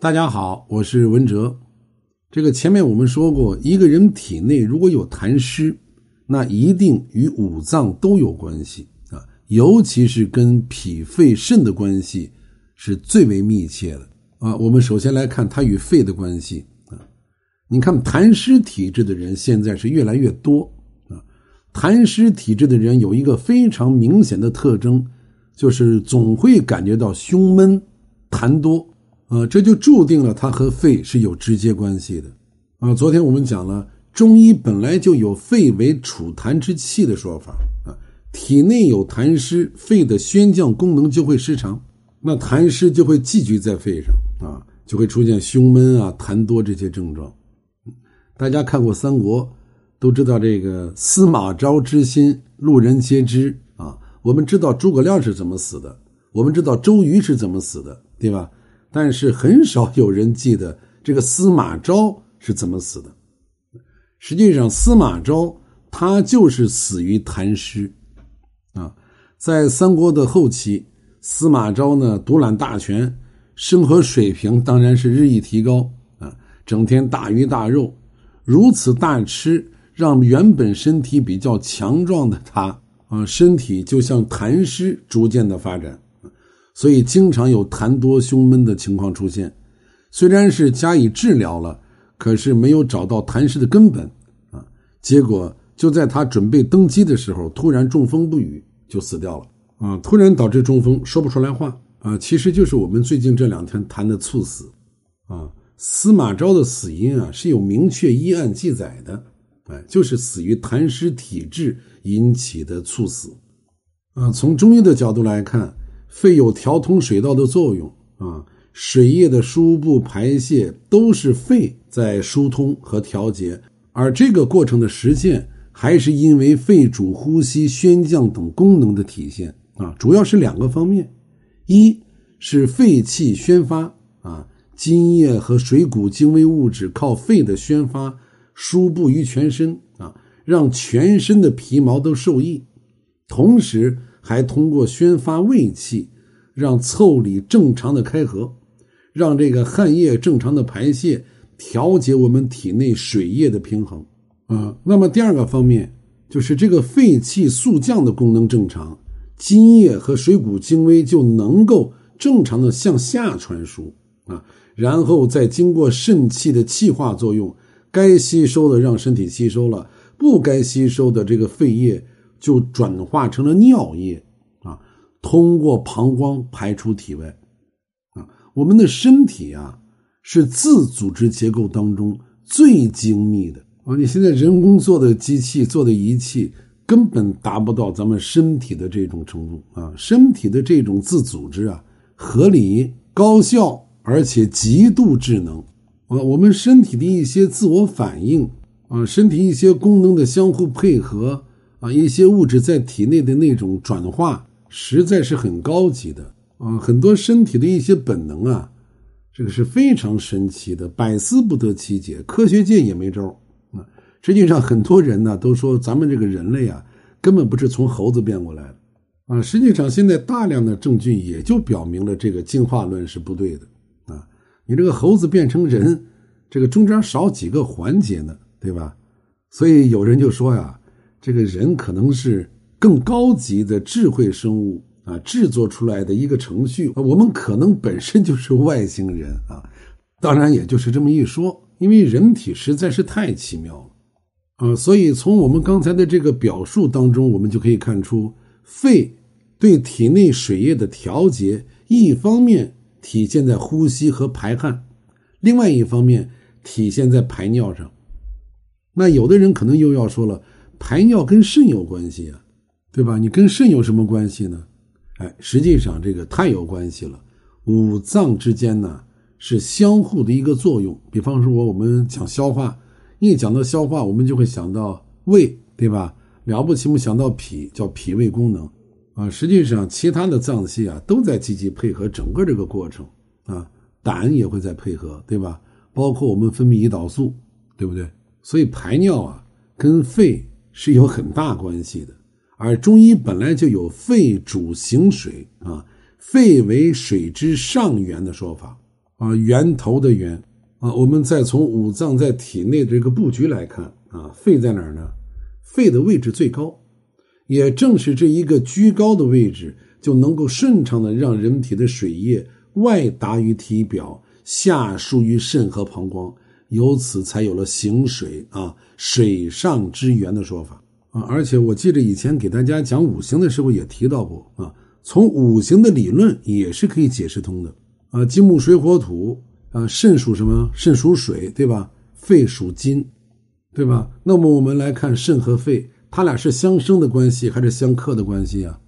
大家好，我是文哲。这个前面我们说过，一个人体内如果有痰湿，那一定与五脏都有关系啊，尤其是跟脾、肺、肾的关系是最为密切的啊。我们首先来看它与肺的关系啊。你看痰湿体质的人现在是越来越多啊。痰湿体质的人有一个非常明显的特征，就是总会感觉到胸闷、痰多。啊，这就注定了它和肺是有直接关系的，啊，昨天我们讲了，中医本来就有肺为储痰之器的说法，啊，体内有痰湿，肺的宣降功能就会失常，那痰湿就会积聚在肺上，啊，就会出现胸闷啊、痰多这些症状。大家看过三国，都知道这个司马昭之心，路人皆知啊。我们知道诸葛亮是怎么死的，我们知道周瑜是怎么死的，对吧？但是很少有人记得这个司马昭是怎么死的。实际上，司马昭他就是死于痰湿啊。在三国的后期，司马昭呢独揽大权，生活水平当然是日益提高啊。整天大鱼大肉，如此大吃，让原本身体比较强壮的他啊，身体就像痰湿逐渐的发展。所以经常有痰多胸闷的情况出现，虽然是加以治疗了，可是没有找到痰湿的根本啊。结果就在他准备登基的时候，突然中风不语，就死掉了啊！突然导致中风，说不出来话啊！其实就是我们最近这两天谈的猝死啊。司马昭的死因啊是有明确医案记载的，哎，就是死于痰湿体质引起的猝死啊。从中医的角度来看。肺有调通水道的作用啊，水液的输布排泄都是肺在疏通和调节，而这个过程的实现还是因为肺主呼吸、宣降等功能的体现啊，主要是两个方面，一是肺气宣发啊，津液和水谷精微物质靠肺的宣发输布于全身啊，让全身的皮毛都受益，同时。还通过宣发胃气，让腠理正常的开合，让这个汗液正常的排泄，调节我们体内水液的平衡啊。那么第二个方面就是这个肺气速降的功能正常，津液和水谷精微就能够正常的向下传输啊，然后再经过肾气的气化作用，该吸收的让身体吸收了，不该吸收的这个肺液。就转化成了尿液，啊，通过膀胱排出体外，啊，我们的身体啊是自组织结构当中最精密的。啊，你现在人工做的机器做的仪器根本达不到咱们身体的这种程度。啊，身体的这种自组织啊，合理、高效，而且极度智能。啊，我们身体的一些自我反应啊，身体一些功能的相互配合。啊，一些物质在体内的那种转化，实在是很高级的啊！很多身体的一些本能啊，这个是非常神奇的，百思不得其解，科学界也没招啊。实际上，很多人呢都说咱们这个人类啊，根本不是从猴子变过来的啊。实际上，现在大量的证据也就表明了这个进化论是不对的啊。你这个猴子变成人，这个中间少几个环节呢，对吧？所以有人就说呀。这个人可能是更高级的智慧生物啊，制作出来的一个程序。我们可能本身就是外星人啊，当然也就是这么一说，因为人体实在是太奇妙了啊。所以从我们刚才的这个表述当中，我们就可以看出，肺对体内水液的调节，一方面体现在呼吸和排汗，另外一方面体现在排尿上。那有的人可能又要说了。排尿跟肾有关系啊，对吧？你跟肾有什么关系呢？哎，实际上这个太有关系了。五脏之间呢是相互的一个作用。比方说，我们讲消化，一讲到消化，我们就会想到胃，对吧？了不起，我们想到脾，叫脾胃功能啊。实际上，其他的脏器啊都在积极配合整个这个过程啊。胆也会在配合，对吧？包括我们分泌胰岛素，对不对？所以排尿啊跟肺。是有很大关系的，而中医本来就有“肺主行水”啊，肺为水之上源的说法啊，源头的源啊。我们再从五脏在体内的这个布局来看啊，肺在哪儿呢？肺的位置最高，也正是这一个居高的位置，就能够顺畅的让人体的水液外达于体表，下输于肾和膀胱，由此才有了行水啊，水上之源的说法啊。而且我记得以前给大家讲五行的时候也提到过啊，从五行的理论也是可以解释通的啊。金木水火土啊，肾属什么？肾属水，对吧？肺属金。对吧？那么我们来看肾和肺，它俩是相生的关系还是相克的关系啊？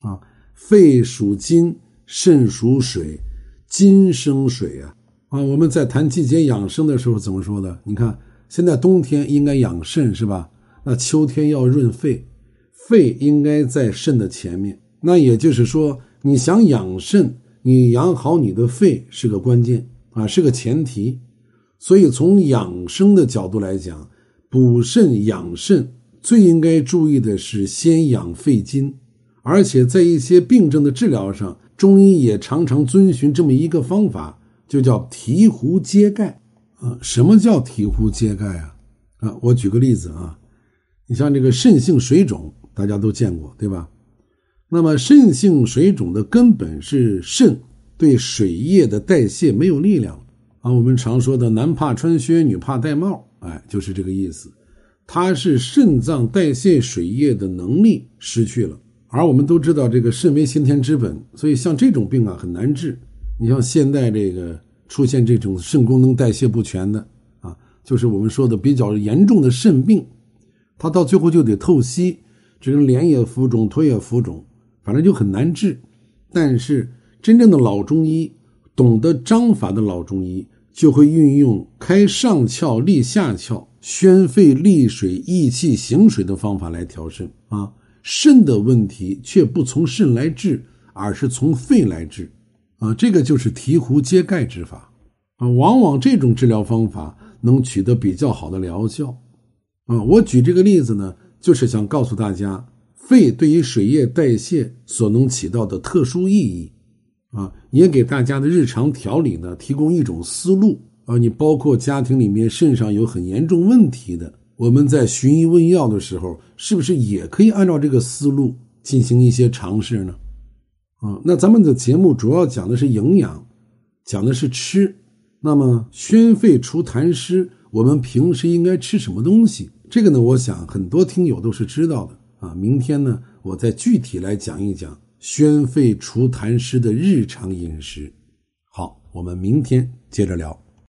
啊，肺属金，肾属水，金生水啊！啊，我们在谈季节养生的时候怎么说的？你看，现在冬天应该养肾是吧？那秋天要润肺，肺应该在肾的前面。那也就是说，你想养肾，你养好你的肺是个关键啊，是个前提。所以从养生的角度来讲。补肾养肾最应该注意的是先养肺经，而且在一些病症的治疗上，中医也常常遵循这么一个方法，就叫提壶揭盖。啊，什么叫提壶揭盖啊？啊，我举个例子啊，你像这个肾性水肿，大家都见过对吧？那么肾性水肿的根本是肾对水液的代谢没有力量啊。我们常说的男怕穿靴，女怕戴帽。哎，就是这个意思，它是肾脏代谢水液的能力失去了，而我们都知道这个肾为先天之本，所以像这种病啊很难治。你像现在这个出现这种肾功能代谢不全的啊，就是我们说的比较严重的肾病，它到最后就得透析，这个脸也浮肿，腿也浮肿，反正就很难治。但是真正的老中医，懂得章法的老中医。就会运用开上窍利下窍、宣肺利水、益气行水的方法来调肾啊。肾的问题却不从肾来治，而是从肺来治啊。这个就是提壶揭盖之法啊。往往这种治疗方法能取得比较好的疗效啊。我举这个例子呢，就是想告诉大家，肺对于水液代谢所能起到的特殊意义。啊，也给大家的日常调理呢提供一种思路啊。你包括家庭里面肾上有很严重问题的，我们在寻医问药的时候，是不是也可以按照这个思路进行一些尝试呢？啊，那咱们的节目主要讲的是营养，讲的是吃。那么宣肺除痰湿，我们平时应该吃什么东西？这个呢，我想很多听友都是知道的啊。明天呢，我再具体来讲一讲。宣肺除痰湿的日常饮食，好，我们明天接着聊。